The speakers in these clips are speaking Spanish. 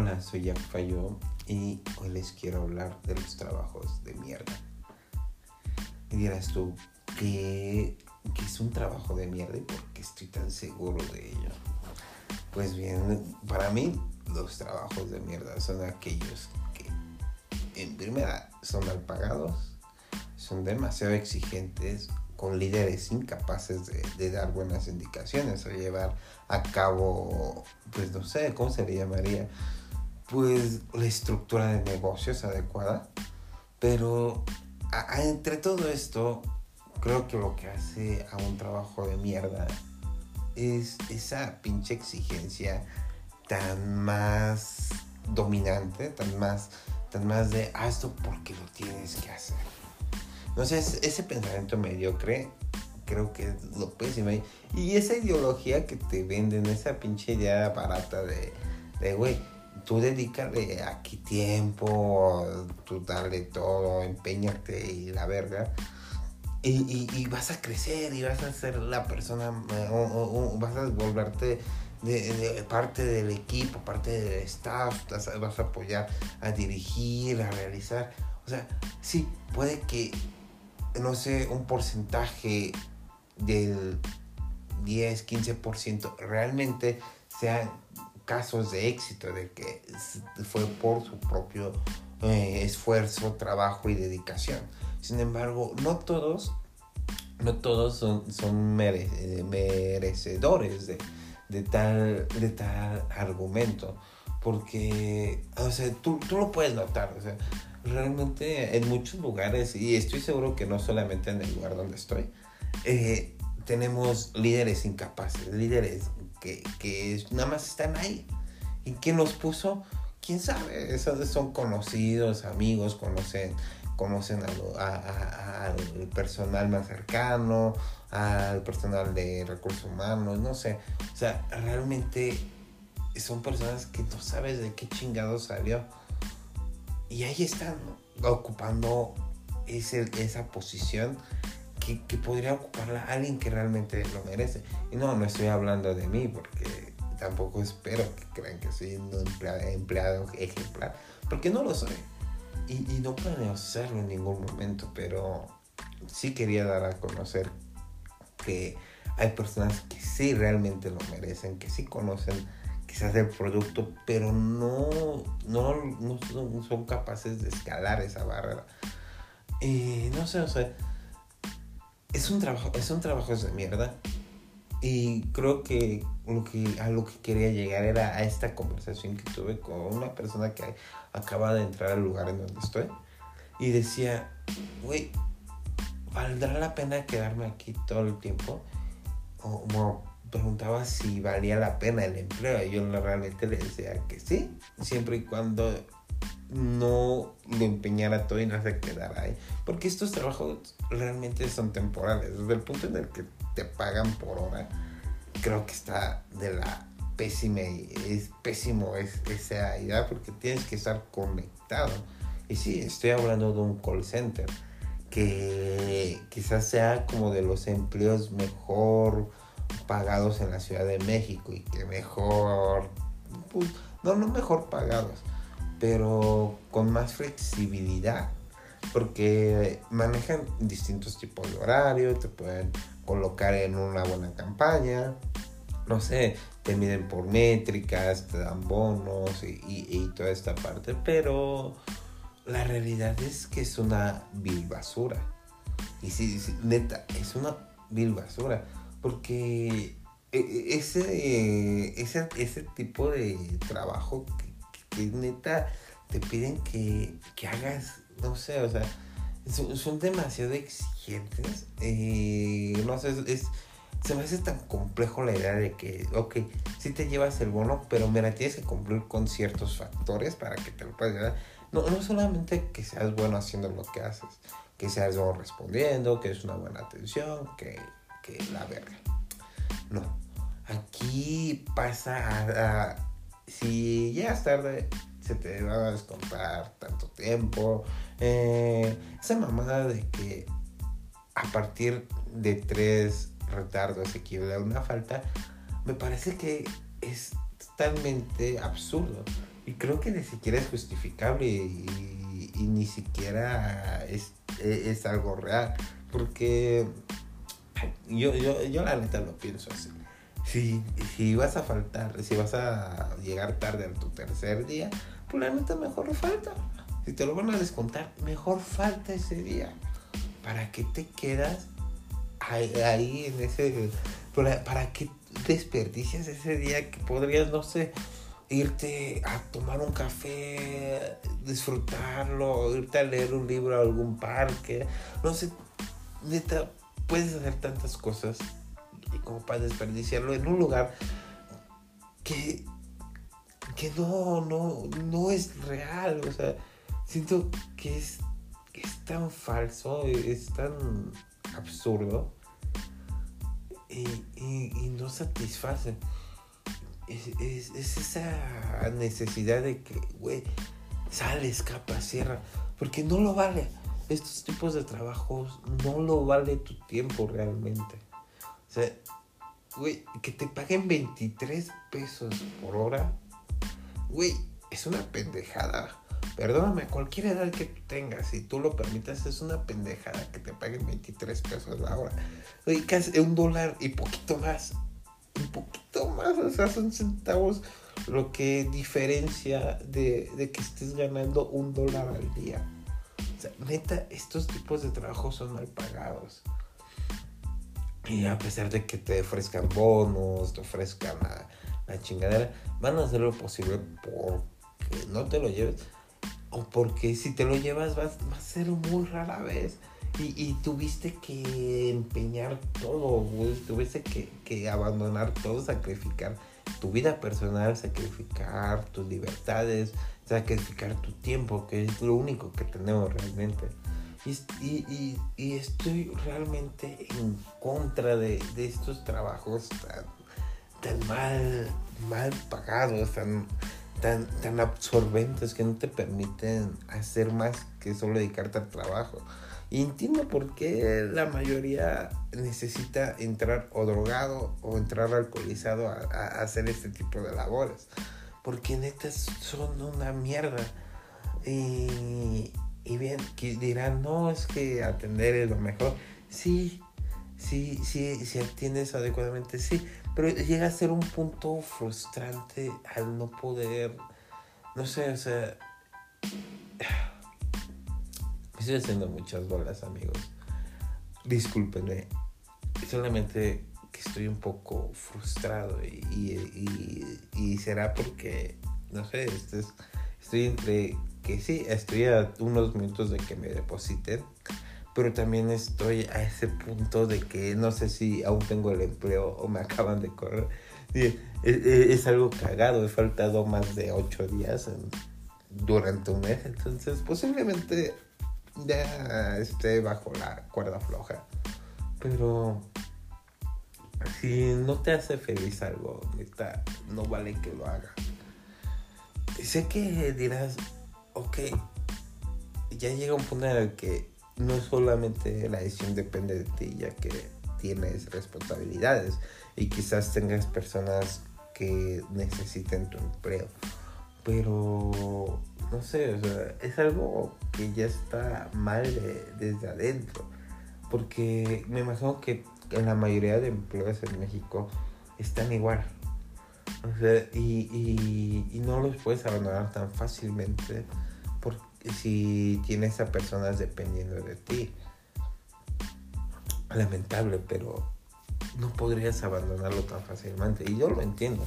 Hola, soy Jack Fayó y hoy les quiero hablar de los trabajos de mierda. Y dirás tú, ¿qué, qué es un trabajo de mierda y por qué estoy tan seguro de ello? Pues bien, para mí los trabajos de mierda son aquellos que en primera son mal pagados, son demasiado exigentes, con líderes incapaces de, dar buenas indicaciones o llevar a cabo, pues no sé, ¿cómo se le llamaría? Pues la estructura de negocios adecuada. Pero entre todo esto, creo que lo que hace a un trabajo de mierda es esa pinche exigencia tan más dominante, tan más, tan más de, ah, esto porque lo tienes que hacer. Entonces, ese pensamiento mediocre, creo que es lo pésimo. Y esa ideología que te venden, esa pinche idea barata de, de güey, tú dedícale aquí tiempo, tú dale todo, empeñate y la verga. Y, y, vas a crecer y vas a ser la persona, o, o, o vas a volverte de, parte del equipo, parte del staff, vas a apoyar a dirigir, a realizar. O sea, sí, puede que no sé, un porcentaje del 10, 15% realmente sean casos de éxito, de que fue por su propio eh, esfuerzo, trabajo y dedicación. Sin embargo, no todos, no todos son, son mere, merecedores de, de, tal, de tal argumento. Porque, o sea, tú, tú lo puedes notar, o sea, realmente en muchos lugares, y estoy seguro que no solamente en el lugar donde estoy, eh, tenemos líderes incapaces, líderes que, que, nada más están ahí. ¿Y quién los puso? ¿Quién sabe? Esos son conocidos, amigos, conocen, conocen al personal más cercano, al personal de recursos humanos, no sé. O sea, realmente son personas que no sabes de qué chingado salió y ahí están ocupando esa posición que, podría ocuparla alguien que realmente lo merece. Y no, no estoy hablando de mí porque tampoco espero que crean que soy un empleado, ejemplar, porque no lo soy. Y, no planeo serlo en ningún momento, pero sí quería dar a conocer que hay personas que sí realmente lo merecen, que sí conocen quizás el producto, pero no, no, no son, capaces de escalar esa barrera. Y no sé, o sea, es un trabajo, es un trabajo de mierda. Y creo que, lo que a lo que quería llegar era a esta conversación que tuve con una persona que acaba de entrar al lugar en donde estoy. Y decía, güey, ¿valdrá la pena quedarme aquí todo el tiempo? O, como preguntaba si valía la pena el empleo. Y yo realmente le decía que sí, siempre y cuando no lo empeñara todo y no se quedara ahí. Porque estos trabajos realmente son temporales. Desde el punto en el que te pagan por hora, creo que está de la pésima es pésimo es, esa idea porque tienes que estar conectado. Y sí, estoy hablando de un call center que quizás sea como de los empleos mejor pagados en la Ciudad de México y que mejor, pues, no, no mejor pagados, pero con más flexibilidad, porque manejan distintos tipos de horario, te pueden colocar en una buena campaña, no sé, te miden por métricas, te dan bonos y, y, toda esta parte, pero la realidad es que es una vil basura. Y sí, sí, neta, es una vil basura porque ese, ese, ese tipo de trabajo que, que neta te piden que, que, hagas, no sé, o sea, son, son demasiado exigentes. Eh, no sé, es, se me hace tan complejo la idea de que, ok, sí te llevas el bono, pero mira, tienes que cumplir con ciertos factores para que te lo puedas llevar. No, no solamente que seas bueno haciendo lo que haces, que seas bueno respondiendo, que es una buena atención, que la verga. No. Aquí pasa a, a, si llegas tarde, se te va a descontar tanto tiempo. Eh, esa mamada de que a partir de tres retardos equivale a una falta, me parece que es totalmente absurdo. Y creo que ni siquiera es justificable y, ni siquiera es, es, algo real. Porque yo, yo, yo la neta lo pienso así. Si, si vas a faltar, si vas a llegar tarde a tu tercer día, pues la neta mejor falta. Si te lo van a descontar, mejor falta ese día. ¿Para qué te quedas ahí, en ese... Para, para qué desperdicias ese día que podrías, no sé, irte a tomar un café, disfrutarlo, irte a leer un libro a algún parque, no sé, neta, puedes hacer tantas cosas y como para desperdiciarlo en un lugar que, que no, no, no es real, o sea, siento que es, es tan falso, es tan absurdo y, y no satisface es, esa necesidad de que, güey, sale, escapa, cierra. Porque no lo vale. Estos tipos de trabajos no lo vale tu tiempo realmente. O sea, güey, que te paguen 23 pesos por hora, güey, es una pendejada. Perdóname, cualquier edad que tú tengas, si tú lo permitas, es una pendejada que te paguen 23 pesos la hora. Güey, casi un dólar y poquito más un poquito más, o sea, son centavos lo que diferencia de, que estés ganando un dólar al día. Neta, estos tipos de trabajos son mal pagados. Y a pesar de que te ofrezcan bonos, te ofrezcan la, chingadera, van a hacer lo posible porque no te lo lleves. O porque si te lo llevas va, va a ser muy rara vez. Y, tuviste que empeñar todo, Tuviste que, abandonar todo, sacrificar tu vida personal, sacrificar tus libertades, sacrificar tu tiempo, que es lo único que tenemos realmente. Y, estoy realmente en contra de, estos trabajos tan, mal, mal pagados, tan, tan, tan absorbentes que no te permiten hacer más que solo dedicarte al trabajo. Y entiendo por qué la mayoría necesita entrar o drogado o entrar alcoholizado a, hacer este tipo de labores. Porque netas son una mierda. Y, y bien, dirán, no, es que atender es lo mejor. Sí, sí, sí, si atiendes adecuadamente, sí. Pero llega a ser un punto frustrante al no poder, no sé, o sea estoy haciendo muchas bolas, amigos. Discúlpenme. Solamente que estoy un poco frustrado y, será porque, no sé, este estoy entre que sí, estoy a unos minutos de que me depositen, pero también estoy a ese punto de que no sé si aún tengo el empleo o me acaban de correr. es, es, algo cagado, he faltado más de ocho días durante un mes, entonces posiblemente ya esté bajo la cuerda floja. Pero si no te hace feliz algo, no vale que lo haga. Sé que dirás, ok, ya llega un punto en el que no solamente la decisión depende de ti, ya que tienes responsabilidades y quizás tengas personas que necesiten tu empleo. Pero no sé, o es algo que ya está mal desde adentro. Porque me imagino que en la mayoría de empleos en México están igual. O sea, y, y, no los puedes abandonar tan fácilmente porque si tienes a personas dependiendo de ti. Lamentable, pero no podrías abandonarlo tan fácilmente. Y yo lo entiendo.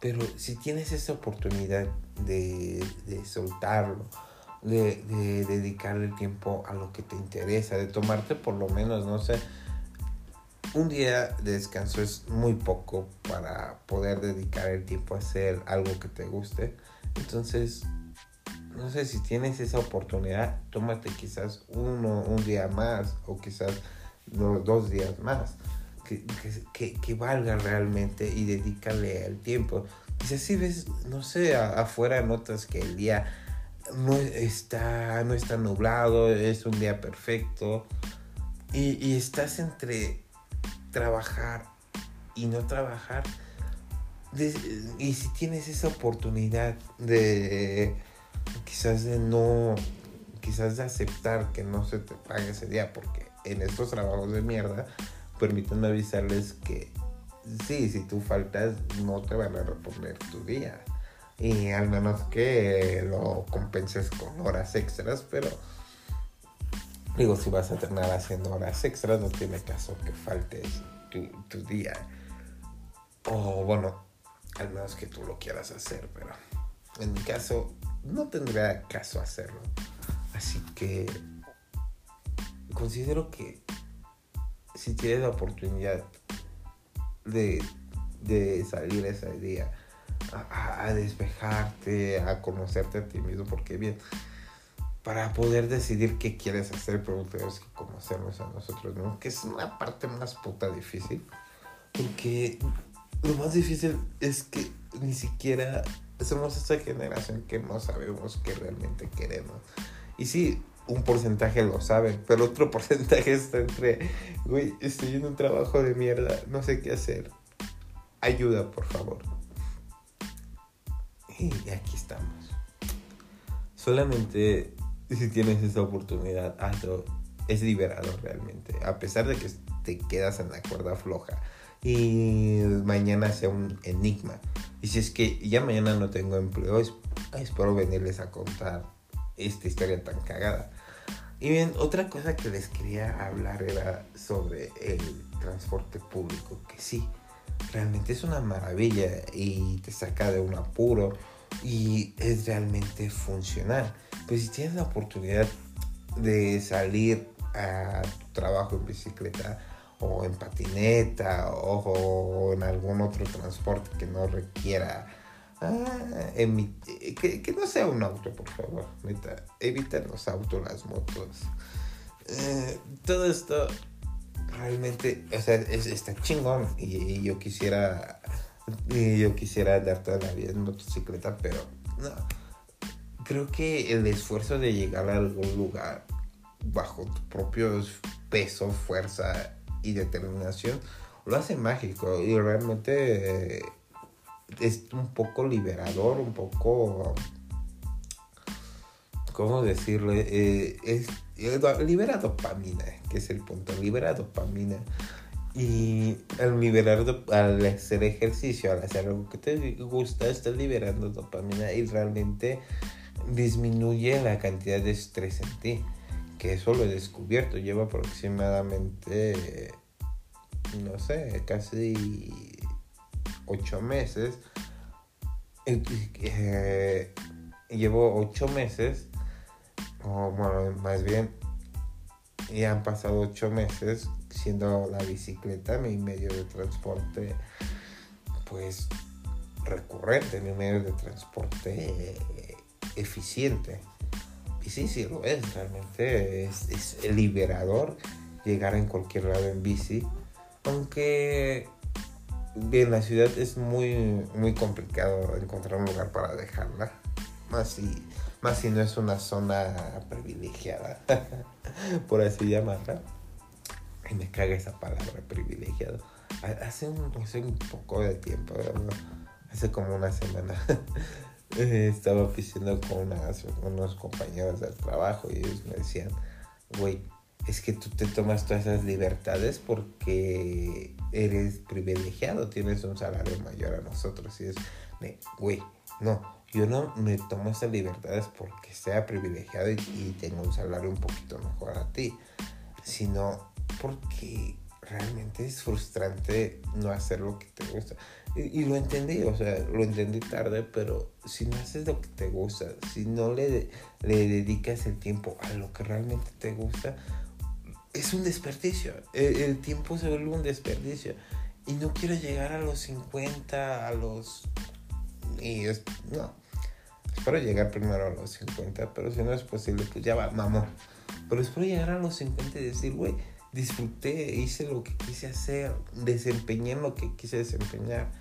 Pero si tienes esa oportunidad de, soltarlo, de, dedicarle tiempo a lo que te interesa, de tomarte por lo menos, no sé, un día de descanso es muy poco para poder dedicar el tiempo a hacer algo que te guste. Entonces, no sé si tienes esa oportunidad, tómate quizás uno, un día más o quizás dos días más que, valga realmente y dedícale el tiempo. Quizás si ves, no sé, afuera notas que el día no está, no está nublado, es un día perfecto y, y estás entre trabajar y no trabajar, y si tienes esa oportunidad de quizás de no, quizás de aceptar que no se te pague ese día, porque en estos trabajos de mierda, permítanme avisarles que sí, si tú faltas, no te van a reponer tu día. Y al menos que lo compenses con horas extras, pero digo, si vas a terminar haciendo horas extras, no tiene caso que faltes tu, tu día. O bueno, al menos que tú lo quieras hacer, pero en mi caso no tendría caso hacerlo. Así que considero que si tienes la oportunidad de, salir ese día a, despejarte, a conocerte a ti mismo, porque bien, para poder decidir qué quieres hacer, pero tenemos que conocernos a nosotros, ¿no? Que es una parte más puta difícil, porque lo más difícil es que ni siquiera somos esta generación que no sabemos qué realmente queremos. Y sí, un porcentaje lo sabe, pero otro porcentaje está entre, güey, estoy en un trabajo de mierda, no sé qué hacer. Ayuda, por favor. Y aquí estamos. Solamente si tienes esa oportunidad, hazlo. Es liberador realmente. A pesar de que te quedas en la cuerda floja y mañana sea un enigma. Y si es que ya mañana no tengo empleo, espero venirles a contar esta historia tan cagada. Y bien, otra cosa que les quería hablar era sobre el transporte público, que sí, realmente es una maravilla y te saca de un apuro y es realmente funcional. Pues si tienes la oportunidad de salir a tu trabajo en bicicleta o en patineta o, en algún otro transporte que no requiera Ah, que, no sea un auto, por favor. Evita los autos, las motos. Eh, todo esto realmente, o sea, está chingón. Y, yo quisiera, y yo quisiera dar toda la vida en motocicleta, pero no. Creo que el esfuerzo de llegar a algún lugar bajo tu propio peso, fuerza y determinación lo hace mágico y realmente es un poco liberador, un poco, ¿cómo decirle? Eh, es, libera dopamina, que es el punto, libera dopamina. Y al liberar, al hacer ejercicio, al hacer algo que te gusta, estás liberando dopamina y realmente disminuye la cantidad de estrés en ti. Que eso lo he descubierto. Llevo aproximadamente, no sé, casi ocho meses. Eh, llevo ocho meses, o bueno, más bien, ya han pasado ocho meses siendo la bicicleta mi medio de transporte, pues recurrente, mi medio de transporte eficiente. Y sí, sí lo es, realmente es, es liberador llegar en cualquier lado en bici. Aunque en la ciudad es muy, muy complicado encontrar un lugar para dejarla. Más si, más si no es una zona privilegiada, por así llamarla. Y me caga esa palabra privilegiado. Hace un, hace un poco de tiempo, hace como una semana, estaba pisando con unos compañeros del trabajo y ellos me decían, güey, es que tú te tomas todas esas libertades porque eres privilegiado, tienes un salario mayor a nosotros. Y es, güey, no, yo no me tomo esas libertades porque sea privilegiado y, tengo un salario un poquito mejor a ti, sino porque realmente es frustrante no hacer lo que te gusta. Y, lo entendí, o sea, lo entendí tarde, pero si no haces lo que te gusta, si no le, le dedicas el tiempo a lo que realmente te gusta, es un desperdicio. El, tiempo se vuelve un desperdicio. Y no quiero llegar a los 50, a los... Y no. Espero llegar primero a los 50, pero si no es posible, pues ya va, mamá. Pero espero llegar a los 50 y decir, güey, disfruté, hice lo que quise hacer, desempeñé lo que quise desempeñar.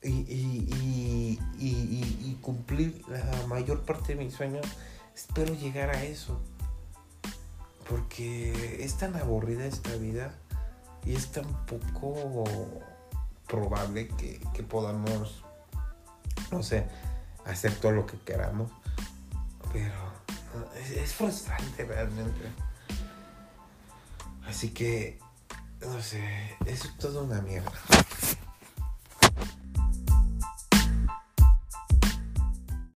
Y, y, y, y cumplir la mayor parte de mis sueños. Espero llegar a eso. Porque es tan aburrida esta vida y es tan poco probable que, que podamos, no sé, hacer todo lo que queramos. Pero es frustrante realmente. Así que, no sé, es toda una mierda.